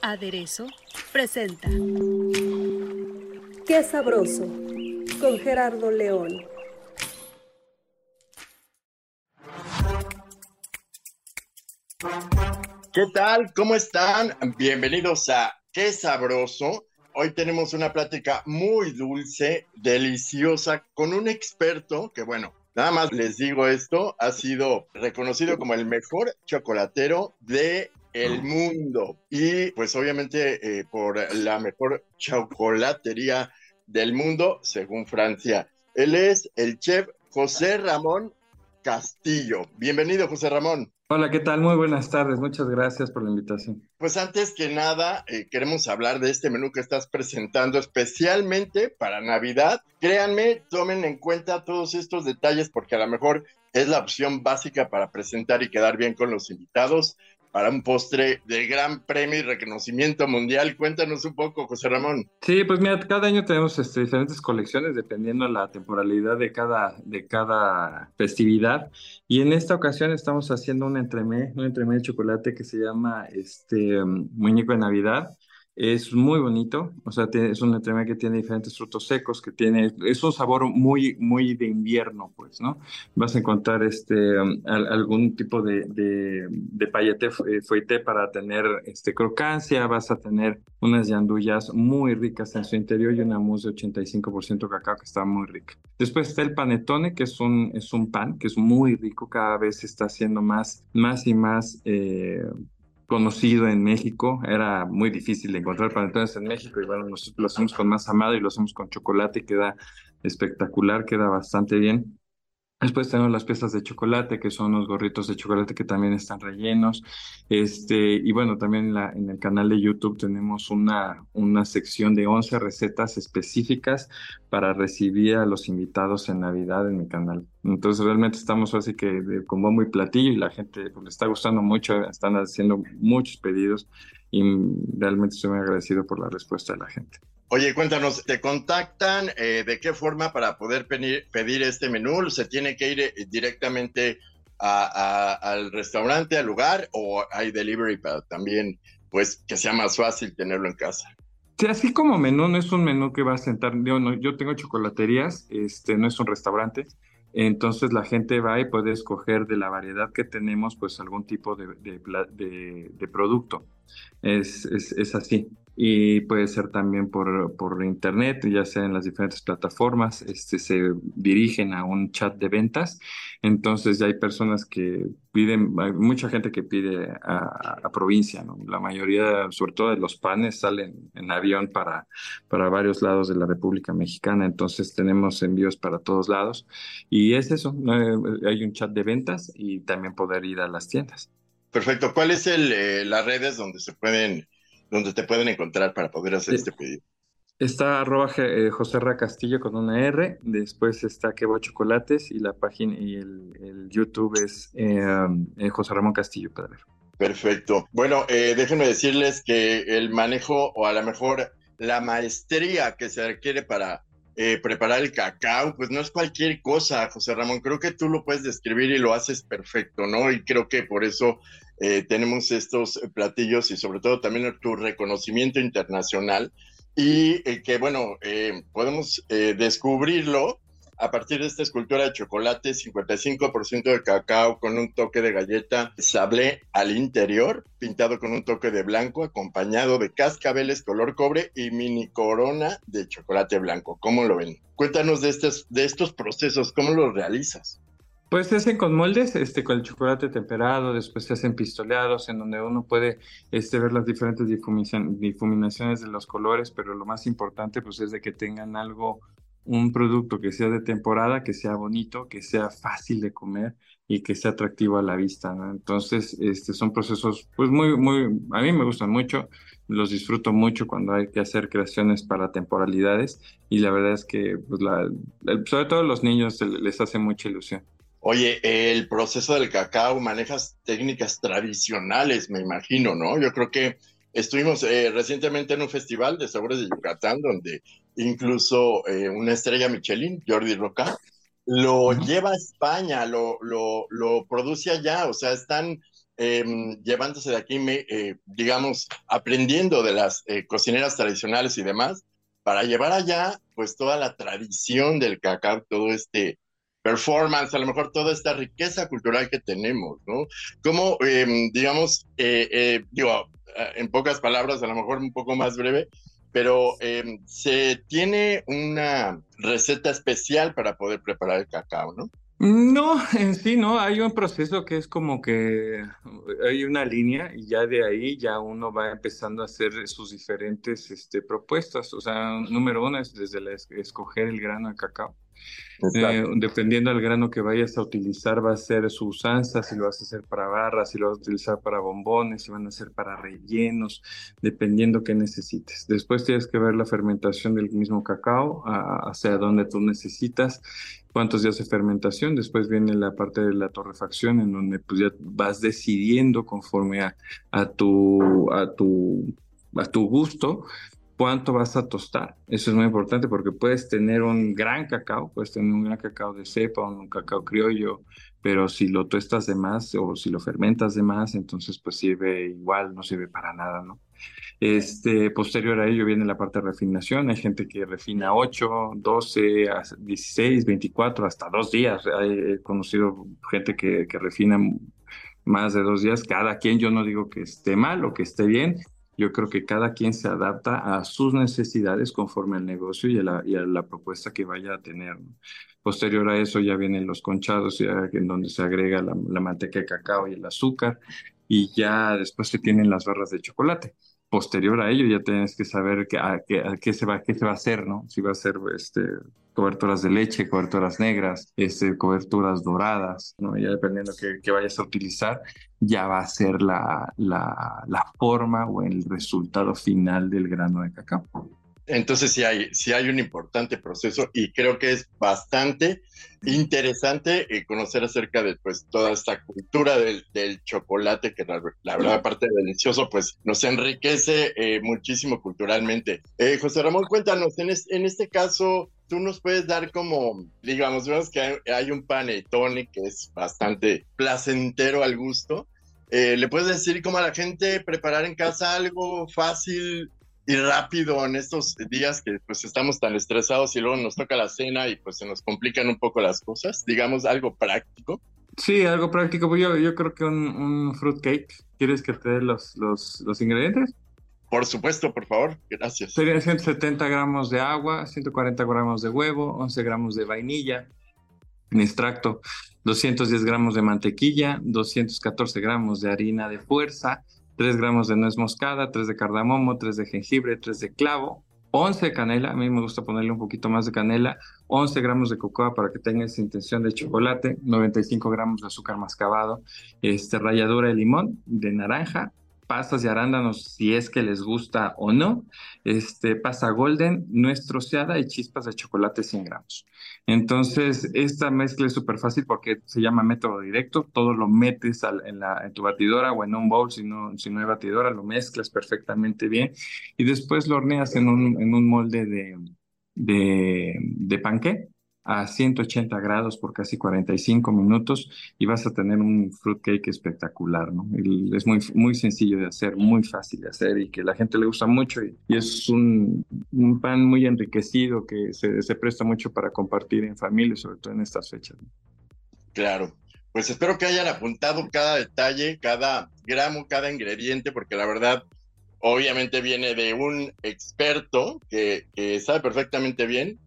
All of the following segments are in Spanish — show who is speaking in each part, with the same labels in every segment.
Speaker 1: Aderezo presenta
Speaker 2: Qué sabroso con Gerardo León.
Speaker 3: ¿Qué tal? ¿Cómo están? Bienvenidos a Qué sabroso. Hoy tenemos una plática muy dulce, deliciosa, con un experto que, bueno, nada más les digo esto, ha sido reconocido como el mejor chocolatero de el mundo y pues obviamente eh, por la mejor chocolatería del mundo según Francia. Él es el chef José Ramón Castillo. Bienvenido, José Ramón.
Speaker 4: Hola, ¿qué tal? Muy buenas tardes. Muchas gracias por la invitación.
Speaker 3: Pues antes que nada, eh, queremos hablar de este menú que estás presentando especialmente para Navidad. Créanme, tomen en cuenta todos estos detalles porque a lo mejor es la opción básica para presentar y quedar bien con los invitados para un postre de gran premio y reconocimiento mundial. Cuéntanos un poco, José Ramón.
Speaker 4: Sí, pues mira, cada año tenemos este, diferentes colecciones dependiendo de la temporalidad de cada, de cada festividad. Y en esta ocasión estamos haciendo un entremé, un entremé de chocolate que se llama este, Muñeco de Navidad. Es muy bonito, o sea, es un entremé que tiene diferentes frutos secos, que tiene, es un sabor muy, muy de invierno, pues, ¿no? Vas a encontrar este, um, algún tipo de, de, de payete eh, para tener este, crocancia, vas a tener unas yandullas muy ricas en su interior y una mousse de 85% cacao que está muy rica. Después está el panetone, que es un, es un pan que es muy rico, cada vez está haciendo más, más y más... Eh, conocido en México. Era muy difícil de encontrar panetones en México y bueno, nosotros lo hacemos con masa madre y lo hacemos con chocolate, queda espectacular, queda bastante bien. Después tenemos las piezas de chocolate, que son los gorritos de chocolate que también están rellenos. Este, y bueno, también en, la, en el canal de YouTube tenemos una, una sección de 11 recetas específicas para recibir a los invitados en Navidad en mi canal. Entonces realmente estamos así que con bombo y platillo y la gente pues, le está gustando mucho, están haciendo muchos pedidos y realmente estoy muy agradecido por la respuesta de la gente.
Speaker 3: Oye, cuéntanos, ¿te contactan eh, de qué forma para poder pedir, este menú? ¿Se tiene que ir eh, directamente al restaurante, al lugar, o hay delivery para también, pues, que sea más fácil tenerlo en casa?
Speaker 4: Sí, así como menú, no es un menú que va a sentar, yo, no, yo tengo chocolaterías, este, no es un restaurante, entonces la gente va y puede escoger de la variedad que tenemos, pues algún tipo de, de, producto. Es, es, es, así y puede ser también por, por internet, ya sea en las diferentes plataformas, este, se dirigen a un chat de ventas, entonces ya hay personas que piden, hay mucha gente que pide a, provincia, ¿no? la mayoría, sobre todo de los panes, salen en avión para, para varios lados de la República Mexicana, entonces tenemos envíos para todos lados y es eso, hay un chat de ventas y también poder ir a las tiendas.
Speaker 3: Perfecto, ¿cuál es el, eh, las redes donde se pueden donde te pueden encontrar para poder hacer este pedido.
Speaker 4: Está arroba eh, José Ra Castillo con una R, después está Quebo Chocolates y la página y el, YouTube es eh, eh, José Ramón Castillo Pedro.
Speaker 3: Perfecto. Bueno, déjenme decirles que el manejo o a lo mejor la maestría que se requiere para preparar el cacao, pues no es cualquier cosa, José Ramón. Creo que tú lo puedes describir y lo haces perfecto, ¿no? Y creo que por eso eh, tenemos estos platillos y sobre todo también tu reconocimiento internacional y eh, que bueno, eh, podemos descubrirlo a partir de esta escultura de chocolate, 55% de cacao con un toque de galleta sablé al interior, pintado con un toque de blanco, acompañado de cascabeles color cobre y mini corona de chocolate blanco. ¿Cómo lo ven? Cuéntanos de estos, de estos procesos, ¿cómo los realizas?
Speaker 4: Pues se hacen con moldes, este, con el chocolate temperado, después se hacen pistoleados, en donde uno puede este, ver las diferentes difuminaciones de los colores, pero lo más importante pues es de que tengan algo un producto que sea de temporada, que sea bonito, que sea fácil de comer y que sea atractivo a la vista. Entonces, este, son procesos, pues muy, muy, a mí me gustan mucho, los disfruto mucho cuando hay que hacer creaciones para temporalidades y la verdad es que, pues, la, sobre todo a los niños les hace mucha ilusión.
Speaker 3: Oye, el proceso del cacao, manejas técnicas tradicionales, me imagino, ¿no? Yo creo que estuvimos eh, recientemente en un festival de sabores de Yucatán, donde incluso eh, una estrella Michelin, Jordi Roca, lo lleva a España, lo, lo, lo, produce allá, o sea, están em, llevándose de aquí, eh, digamos, aprendiendo de las cocineras tradicionales y demás, para llevar allá, pues, toda la tradición del cacao, todo este performance, a lo mejor toda esta riqueza cultural que tenemos, ¿no? Como, em, digamos, eh, eh, digo, eh, en pocas palabras, a lo mejor un poco más breve, pero em, se tiene una receta especial para poder preparar el cacao, ¿no?
Speaker 4: No, en sí no, hay un proceso que es como que hay una línea y ya de ahí ya uno va empezando a hacer sus diferentes este, propuestas. O sea, número uno es desde escoger el grano de cacao. Eh, dependiendo del grano que vayas a utilizar, va a ser su usanza, si lo vas a hacer para barras, si lo vas a utilizar para bombones, si van a ser para rellenos, dependiendo qué necesites. Después tienes que ver la fermentación del mismo cacao, hacia donde tú necesitas, cuántos días de fermentación. Después viene la parte de la torrefacción, en donde pues ya vas decidiendo conforme a, a tu, a tu a tu gusto cuánto vas a tostar. Eso es muy importante porque puedes tener un gran cacao, puedes tener un gran cacao de cepa, un cacao criollo, pero si lo tostas de más o si lo fermentas de más, entonces pues sirve igual, no sirve para nada, ¿no? Este, posterior a ello viene la parte de refinación. Hay gente que refina 8, 12, 16, 24, hasta dos días. He conocido gente que, que refina más de dos días. Cada quien, yo no digo que esté mal o que esté bien, yo creo que cada quien se adapta a sus necesidades conforme al negocio y a la, propuesta que vaya a tener. Posterior a eso ya vienen los conchados, en donde se agrega la, manteca de cacao y el azúcar, y ya después se tienen las barras de chocolate posterior a ello ya tienes que saber qué, a, qué, se va, qué se va a hacer, ¿no? Si va a ser este, coberturas de leche, coberturas negras, este, coberturas doradas, ¿no? Ya dependiendo qué, qué vayas a utilizar, ya va a ser la, la, la forma o el resultado final del grano de cacao.
Speaker 3: Entonces sí hay, hay un importante proceso y creo que es bastante interesante eh, conocer acerca de pues toda esta cultura del, chocolate que la, verdad aparte de delicioso pues nos enriquece eh, muchísimo culturalmente. Eh, José Ramón, cuéntanos, en, en este caso tú nos puedes dar como, digamos, vemos que hay, hay un panetone que es bastante placentero al gusto. ¿Le puedes decir cómo a la gente preparar en casa algo fácil, y rápido en estos días que pues estamos tan estresados y luego nos toca la cena y pues se nos complican un poco las cosas, digamos algo práctico.
Speaker 4: Sí, algo práctico. Pues yo, yo creo que un, un fruit cake. ¿Quieres que te dé los, los, los ingredientes?
Speaker 3: Por supuesto, por favor, gracias.
Speaker 4: Serían 170 gramos de agua, 140 gramos de huevo, 11 gramos de vainilla en extracto, 210 gramos de mantequilla, 214 gramos de harina de fuerza, 3 gramos de nuez moscada, 3 de cardamomo, 3 de jengibre, 3 de clavo, 11 de canela, a mí me gusta ponerle un poquito más de canela, 11 gramos de cocoa para que tenga esa intención de chocolate, 95 gramos de azúcar mascabado, este, ralladura de limón, de naranja, pastas y arándanos si es que les gusta o no, este, pasta golden, nuez troceada y chispas de chocolate 100 gramos. Entonces, esta mezcla es súper fácil porque se llama método directo, todo lo metes en, la, en, tu batidora o en un bowl, si no, si no hay batidora, lo mezclas perfectamente bien. Y después lo horneas en un, en un molde de, de, de panqué a 180 grados por casi 45 minutos y vas a tener un fruitcake espectacular, ¿no? es muy, muy sencillo de hacer, muy fácil de hacer y que la gente le gusta mucho y, es un, un, pan muy enriquecido que se, se, presta mucho para compartir en familia, sobre todo en estas fechas.
Speaker 3: Claro. Pues espero que hayan apuntado cada detalle, cada gramo, cada ingrediente, porque la verdad, obviamente viene de un experto que sabe perfectamente bien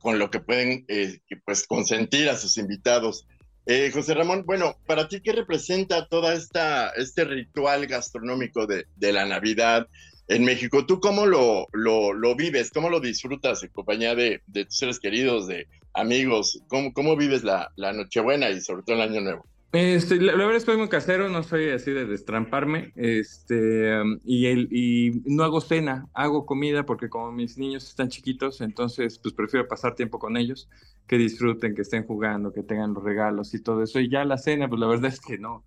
Speaker 3: con lo que pueden eh, pues consentir a sus invitados. Eh, José Ramón, bueno, para ti, ¿qué representa toda esta este ritual gastronómico de, de la Navidad? en México. ¿Tú cómo lo, lo, lo vives? ¿Cómo lo disfrutas en compañía de, de tus seres queridos, de amigos? ¿Cómo, cómo vives la, la Nochebuena y sobre todo el Año Nuevo?
Speaker 4: Este, la, la verdad es que soy muy casero, no soy así de destramparme, este, um, y, el, y no hago cena, hago comida porque como mis niños están chiquitos, entonces pues prefiero pasar tiempo con ellos, que disfruten, que estén jugando, que tengan los regalos y todo eso, y ya la cena, pues la verdad es que no,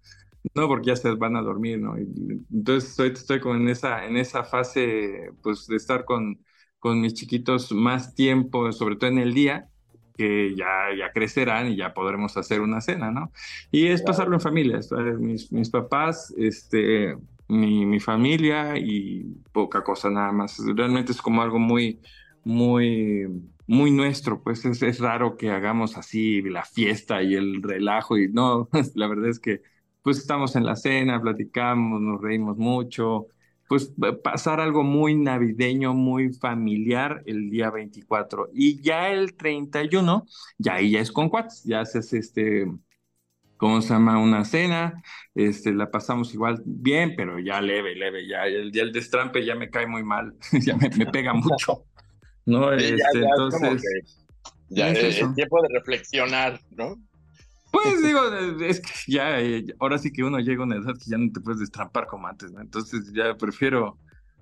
Speaker 4: no porque ya se van a dormir, ¿no? Entonces estoy, estoy como en esa, en esa fase, pues de estar con, con mis chiquitos más tiempo, sobre todo en el día, que ya, ya crecerán y ya podremos hacer una cena, ¿no? Y es pasarlo en familia, mis, mis papás, este, mi, mi familia y poca cosa nada más. Realmente es como algo muy, muy, muy nuestro, pues es, es raro que hagamos así la fiesta y el relajo y no, la verdad es que pues estamos en la cena, platicamos, nos reímos mucho, pues pasar algo muy navideño, muy familiar el día 24. Y ya el 31, ya ahí ya es con cuates, ya haces este, ¿cómo se llama? Una cena, este, la pasamos igual bien, pero ya leve, leve, ya el, ya el destrampe ya me cae muy mal, ya me, me, pega mucho, ¿no? Este,
Speaker 3: ya, ya,
Speaker 4: entonces...
Speaker 3: que, ya
Speaker 4: es
Speaker 3: eh, el tiempo de reflexionar, ¿no?
Speaker 4: Pues digo, es que ya, eh, ahora sí que uno llega a una edad que ya no te puedes destrampar como antes, ¿no? Entonces ya prefiero,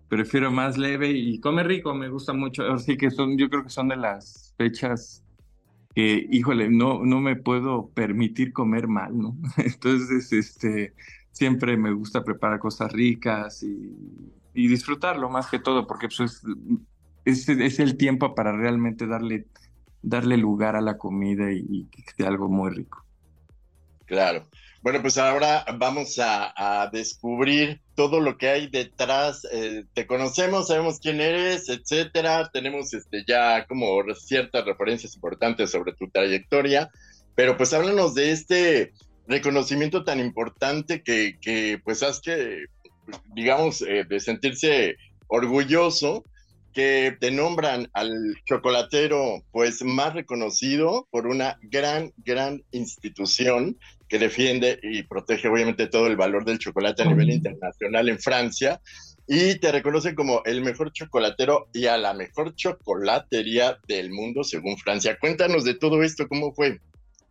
Speaker 4: prefiero más leve y come rico, me gusta mucho. Ahora sí que son, yo creo que son de las fechas que, híjole, no, no me puedo permitir comer mal, ¿no? Entonces, este, siempre me gusta preparar cosas ricas y, disfrutarlo más que todo, porque pues, es, es, el tiempo para realmente darle, darle lugar a la comida y, que sea algo muy rico.
Speaker 3: Claro. Bueno, pues ahora vamos a, descubrir todo lo que hay detrás. Eh, te conocemos, sabemos quién eres, etcétera. Tenemos este, ya como ciertas referencias importantes sobre tu trayectoria. Pero pues háblanos de este reconocimiento tan importante que, que pues has que, digamos, eh, de sentirse orgulloso que te nombran al chocolatero pues más reconocido por una gran, gran institución que defiende y protege obviamente todo el valor del chocolate a nivel internacional en Francia y te reconocen como el mejor chocolatero y a la mejor chocolatería del mundo según Francia. Cuéntanos de todo esto, ¿cómo fue?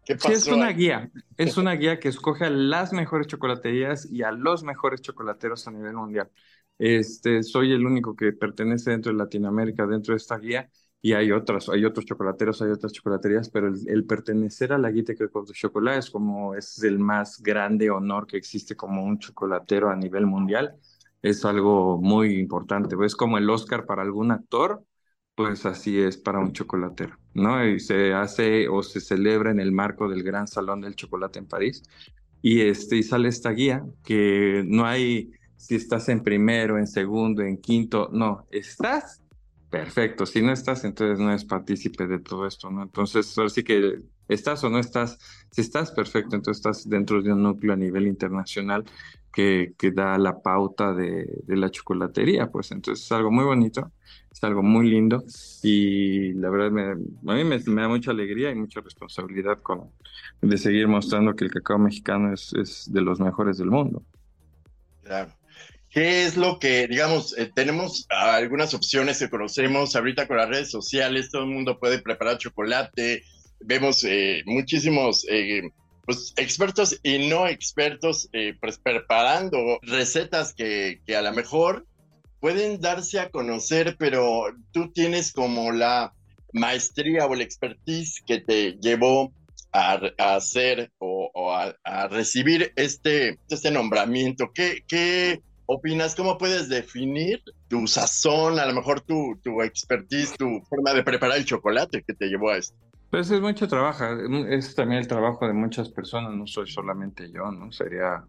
Speaker 4: ¿Qué pasó? Sí, es una guía, es una guía que escoge a las mejores chocolaterías y a los mejores chocolateros a nivel mundial. Este, soy el único que pertenece dentro de Latinoamérica, dentro de esta guía, y hay otras, hay otros chocolateros, hay otras chocolaterías, pero el, el pertenecer a la guía de chocolate es como, es el más grande honor que existe como un chocolatero a nivel mundial. Es algo muy importante, es como el Oscar para algún actor, pues así es para un chocolatero, ¿no? Y se hace o se celebra en el marco del Gran Salón del Chocolate en París, y, este, y sale esta guía que no hay si estás en primero, en segundo, en quinto, no, estás perfecto, si no estás, entonces no eres partícipe de todo esto, ¿no? Entonces, ahora sí que estás o no estás, si estás perfecto, entonces estás dentro de un núcleo a nivel internacional que, que da la pauta de, de, la chocolatería, pues entonces es algo muy bonito, es algo muy lindo y la verdad me, a mí me, me da mucha alegría y mucha responsabilidad con, de seguir mostrando que el cacao mexicano es, es de los mejores del mundo.
Speaker 3: Claro. ¿Qué es lo que, digamos, eh, tenemos algunas opciones que conocemos ahorita con las redes sociales, todo el mundo puede preparar chocolate, vemos eh, muchísimos eh, pues, expertos y no expertos pues, preparando recetas que, a lo mejor pueden darse a conocer, pero tú tienes como la maestría o la expertise que te llevó a, hacer o, o a, a, recibir este, este nombramiento. ¿Qué, qué opinas? ¿Cómo puedes definir tu sazón, a lo mejor tu, tu expertise, tu forma de preparar el chocolate que te llevó a esto?
Speaker 4: Pues es mucho trabajo, es también el trabajo de muchas personas, no soy solamente yo, ¿no? Sería,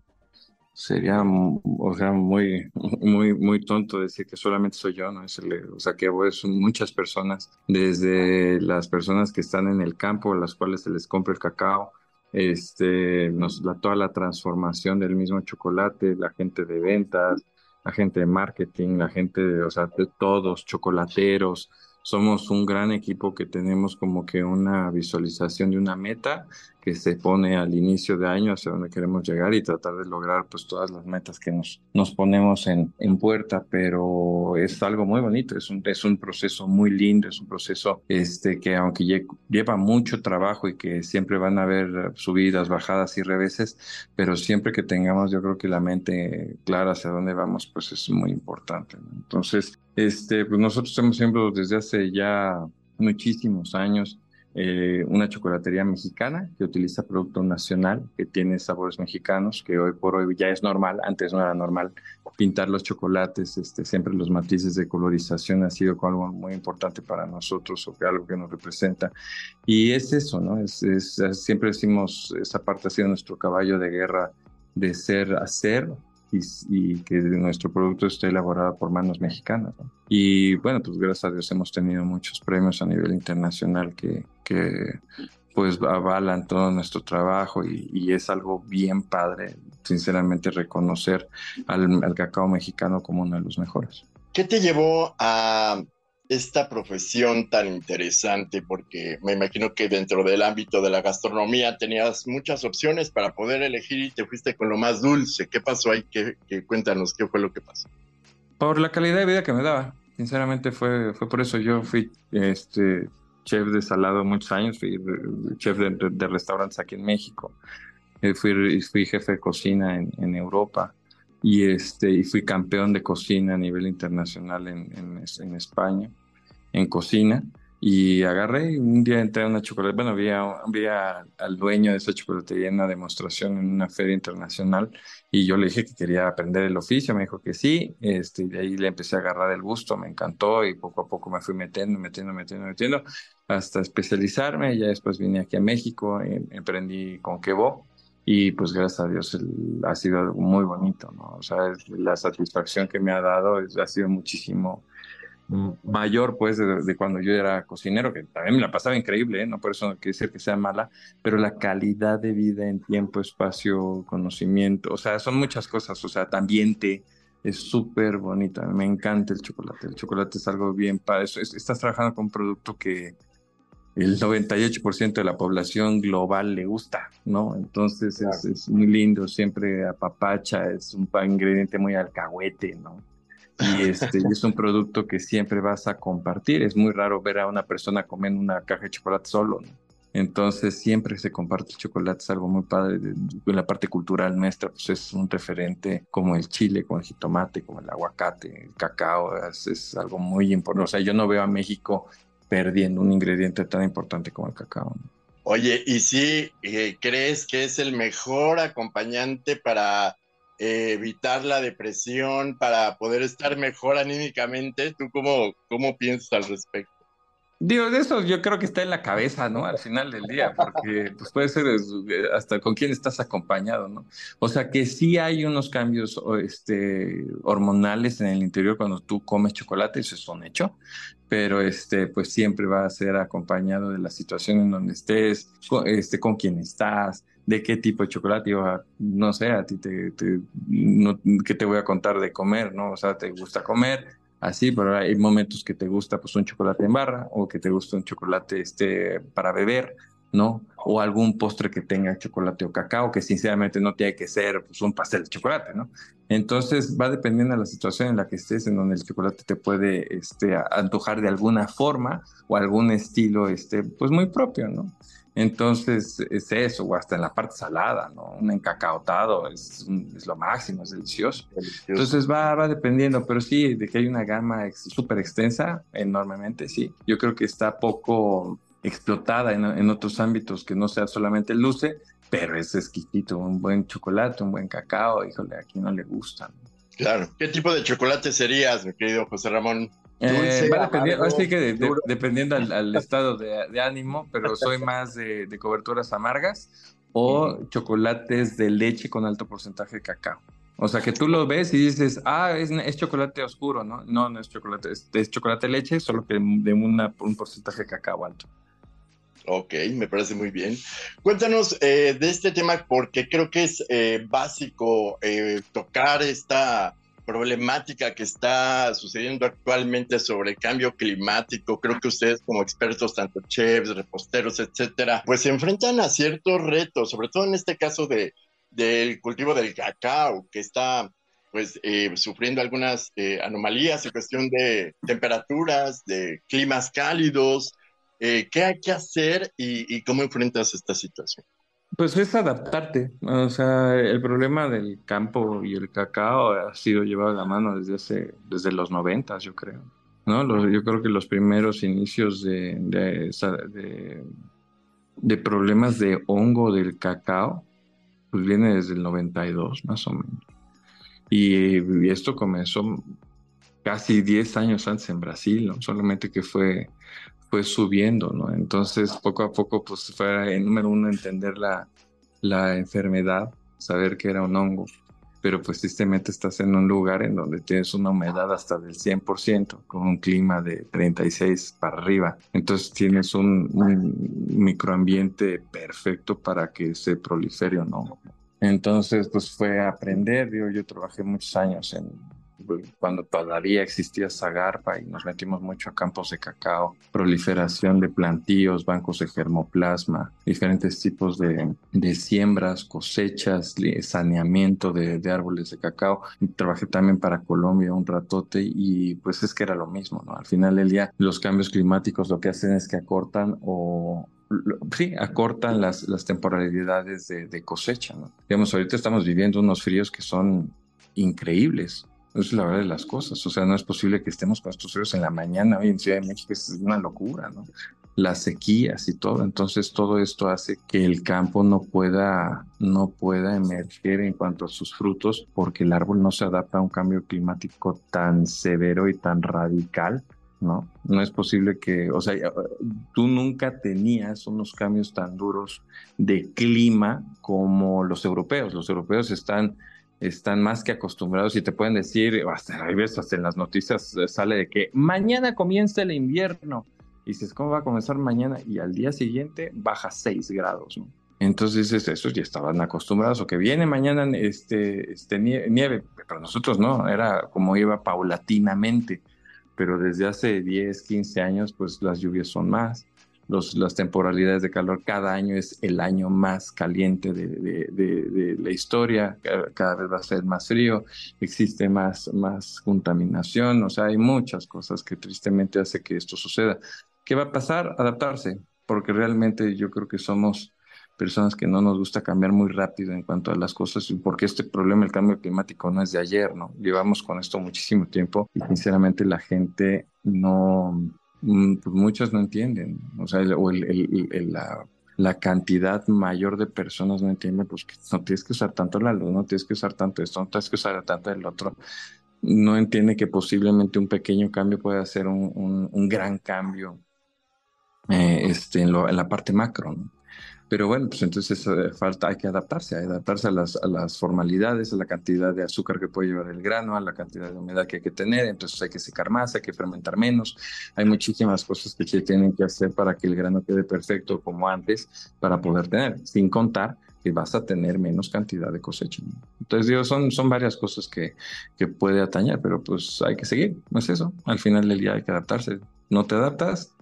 Speaker 4: sería, o sea, muy, muy, muy tonto decir que solamente soy yo, ¿no? Es el, o sea, que son muchas personas, desde las personas que están en el campo, a las cuales se les compra el cacao, este, nos, la, toda la transformación del mismo chocolate, la gente de ventas, la gente de marketing, la gente de, o sea, de todos, chocolateros, somos un gran equipo que tenemos como que una visualización de una meta que se pone al inicio de año hacia donde queremos llegar y tratar de lograr pues todas las metas que nos, nos ponemos en, en puerta, pero es algo muy bonito, es un, es un proceso muy lindo, es un proceso este, que aunque lleva mucho trabajo y que siempre van a haber subidas, bajadas y reveses, pero siempre que tengamos yo creo que la mente clara hacia dónde vamos, pues es muy importante. Entonces, este, pues nosotros hemos siempre desde hace ya muchísimos años eh, una chocolatería mexicana que utiliza producto nacional, que tiene sabores mexicanos, que hoy por hoy ya es normal, antes no era normal pintar los chocolates, este, siempre los matices de colorización ha sido algo muy importante para nosotros, o que algo que nos representa. Y es eso, ¿no? Es, siempre decimos, esa parte ha sido nuestro caballo de guerra de ser, hacer y, que nuestro producto esté elaborado por manos mexicanas. Y bueno, pues gracias a Dios hemos tenido muchos premios a nivel internacional que, que pues avalan todo nuestro trabajo y, es algo bien padre, sinceramente, reconocer al, al cacao mexicano como uno de los mejores.
Speaker 3: ¿Qué te llevó a esta profesión tan interesante? Porque me imagino que dentro del ámbito de la gastronomía tenías muchas opciones para poder elegir y te fuiste con lo más dulce. ¿Qué pasó ahí? ¿Qué, cuéntanos, ¿qué fue lo que pasó?
Speaker 4: Por la calidad de vida que me daba. Sinceramente fue, fue por eso. Yo fui este, chef de salado muchos años, fui chef de, restaurantes aquí en México. Eh, fui, fui jefe de cocina en, Europa y este y fui campeón de cocina a nivel internacional en, en España en cocina y agarré un día entré a una chocolatería, bueno, vi, al dueño de esa chocolatería en una demostración en una feria internacional y yo le dije que quería aprender el oficio, me dijo que sí, este, y de ahí le empecé a agarrar el gusto, me encantó y poco a poco me fui metiendo, metiendo, metiendo, metiendo, hasta especializarme, ya después vine aquí a México, em, emprendí con Quebo y pues gracias a Dios ha sido muy bonito, ¿no? O sea, la satisfacción que me ha dado ha sido muchísimo mayor pues de, cuando yo era cocinero, que también me la pasaba increíble, ¿eh? no por eso no quiere decir que sea mala, pero la calidad de vida en tiempo, espacio, conocimiento, o sea, son muchas cosas, o sea, ambiente, es súper bonita, me encanta el chocolate, el chocolate es algo bien para eso, estás trabajando con un producto que el 98% de la población global le gusta, ¿no? Entonces es, es, muy lindo, siempre apapacha, es un ingrediente muy alcahuete, ¿no? Y este es un producto que siempre vas a compartir. Es muy raro ver a una persona comiendo una caja de chocolate solo. Entonces siempre se comparte el chocolate, es algo muy padre. En la parte cultural nuestra, pues es un referente como el chile, como el jitomate, como el aguacate, el cacao, es, algo muy importante. O sea, yo no veo a México perdiendo un ingrediente tan importante como el cacao.
Speaker 3: Oye, ¿y si eh, crees que es el mejor acompañante para evitar la depresión, para poder estar mejor anímicamente. ¿Tú cómo, cómo piensas al respecto?
Speaker 4: Digo, de eso yo creo que está en la cabeza, ¿no? Al final del día, porque pues puede ser eh, hasta con quién estás acompañado, ¿no? O sea que sí hay unos cambios este, hormonales en el interior cuando tú comes chocolate, eso es un hecho, pero este, pues siempre va a ser acompañado de la situación en donde estés, con, este, con quién estás, de qué tipo de chocolate, o no sé, a ti te, no, qué te voy a contar de comer, ¿no? O sea, te gusta comer, así, pero hay momentos que te gusta pues un chocolate en barra o que te gusta un chocolate este, para beber, ¿no? O algún postre que tenga chocolate o cacao, que sinceramente no tiene que ser pues, un pastel de chocolate, ¿no? Entonces va dependiendo de la situación en la que estés, en donde el chocolate te puede este, antojar de alguna forma o algún estilo, este, pues muy propio, ¿no? Entonces es eso, o hasta en la parte salada, ¿no? Un encacaotado es, es lo máximo, es delicioso. Entonces va, va dependiendo, pero sí, de que hay una gama súper extensa, enormemente, sí. Yo creo que está poco explotada en, en, otros ámbitos que no sea solamente el luce, pero es exquisito, un buen chocolate, un buen cacao, híjole, a quien no le gusta.
Speaker 3: Claro. ¿Qué tipo de chocolate serías, mi querido José Ramón?
Speaker 4: Eh, va dependiendo, así que dependiendo al, estado de, ánimo, pero soy más de, coberturas amargas o chocolates de leche con alto porcentaje de cacao. O sea, que tú lo ves y dices, ah, es, chocolate oscuro, ¿no? No, no es chocolate, es, chocolate leche, solo que de una, un porcentaje de cacao alto.
Speaker 3: Ok, me parece muy bien. Cuéntanos eh, de este tema porque creo que es eh, básico tocar esta problemática que está sucediendo actualmente sobre cambio climático. Creo que ustedes como expertos, tanto chefs, reposteros, etcétera, pues se enfrentan a ciertos retos, sobre todo en este caso de, del cultivo del cacao, que está pues eh, sufriendo algunas eh, anomalías en cuestión de temperaturas, de climas cálidos. Eh, ¿Qué hay que hacer y, y cómo enfrentas esta situación?
Speaker 4: Pues es adaptarte. O sea, el problema del campo y el cacao ha sido llevado a la mano desde hace, desde los noventas, yo creo. ¿no? Los- yo creo que los primeros inicios de, de, problemas de hongo del cacao, pues viene desde el 92, más o menos. Y, esto comenzó casi 10 años antes en Brasil. Solamente que fue, fue subiendo, ¿no? Entonces, poco a poco, pues fue, en número uno, entender la, la enfermedad, saber que era un hongo, pero pues tristemente estás en un lugar en donde tienes una humedad hasta del 100%, con un clima de 36 para arriba. Entonces tienes un, un microambiente perfecto para que se prolifere un hongo. Entonces, pues fue aprender, yo, yo trabajé muchos años en, cuando todavía existía Zagarpa y nos metimos mucho a campos de cacao, proliferación de plantíos, bancos de germoplasma, diferentes tipos de, siembras, cosechas, saneamiento de, árboles de cacao. Trabajé también para Colombia un ratote y pues es que era lo mismo, ¿no? Al final del día, los cambios climáticos lo que hacen es que acortan o Sí, acortan las, las temporalidades de, de cosecha, ¿no? Digamos, ahorita estamos viviendo unos fríos que son increíbles. Es la verdad de las cosas. O sea, no es posible que estemos con estos fríos en la mañana hoy en Ciudad de México. Es una locura, ¿no? Las sequías y todo. Entonces, todo esto hace que el campo no pueda, no pueda emerger en cuanto a sus frutos porque el árbol no se adapta a un cambio climático tan severo y tan radical. ¿no? No es posible que, o sea, tú nunca tenías unos cambios tan duros de clima como los europeos. Los europeos están, están más que acostumbrados y te pueden decir, hasta, hay veces hasta en las noticias sale de que mañana comienza el invierno. Y dices, ¿cómo va a comenzar mañana? Y al día siguiente baja 6 grados, ¿no? Entonces, dices, esos ya estaban acostumbrados, o que viene mañana este, este nie- nieve, pero nosotros no, era como iba paulatinamente pero desde hace 10, 15 años, pues las lluvias son más, los, las temporalidades de calor, cada año es el año más caliente de, de- la historia, cada, vez va a ser más frío, existe más, más contaminación, o sea, hay muchas cosas que tristemente hace que esto suceda. ¿Qué va a pasar? Adaptarse, porque realmente yo creo que somos personas que no nos gusta cambiar muy rápido en cuanto a las cosas, porque este problema, el cambio climático, no es de ayer, ¿no? Llevamos con esto muchísimo tiempo y sinceramente la gente no, pues muchos no entienden, o sea, o el- la, cantidad mayor de personas no entienden, pues que no tienes que usar tanto la luz, no tienes que usar tanto esto, no tienes que usar tanto el otro. No entiende que posiblemente un pequeño cambio puede hacer un, un- un gran cambio eh, este, en, lo- en la parte macro, ¿no? Pero bueno, pues entonces falta, hay que adaptarse, hay que adaptarse a las, formalidades, a la cantidad de azúcar que puede llevar el grano, a la cantidad de humedad que hay que tener, entonces hay que secar más, hay que fermentar menos, hay muchísimas cosas que se tienen que hacer para que el grano quede perfecto como antes para poder tener, sin contar que vas a tener menos cantidad de cosecha. Entonces, son, son varias cosas que, que puede atañar, pero pues hay que seguir, no es eso, al final del día hay que adaptarse, no te adaptas,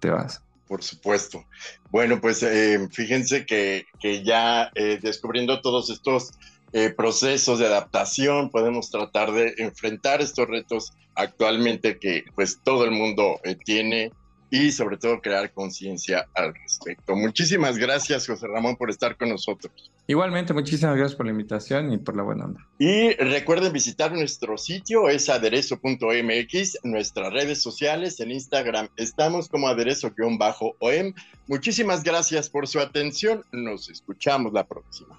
Speaker 4: te vas.
Speaker 3: Por supuesto. Bueno, pues eh, fíjense que, que ya eh, descubriendo todos estos eh, procesos de adaptación, podemos tratar de enfrentar estos retos actualmente que pues todo el mundo eh, tiene y sobre todo crear conciencia al respecto. Muchísimas gracias, José Ramón, por estar con nosotros.
Speaker 4: Igualmente, muchísimas gracias por la invitación y por la buena onda.
Speaker 3: Y recuerden visitar nuestro sitio, es aderezo.mx, nuestras redes sociales, en Instagram estamos como aderezo-om. Muchísimas gracias por su atención, nos escuchamos la próxima.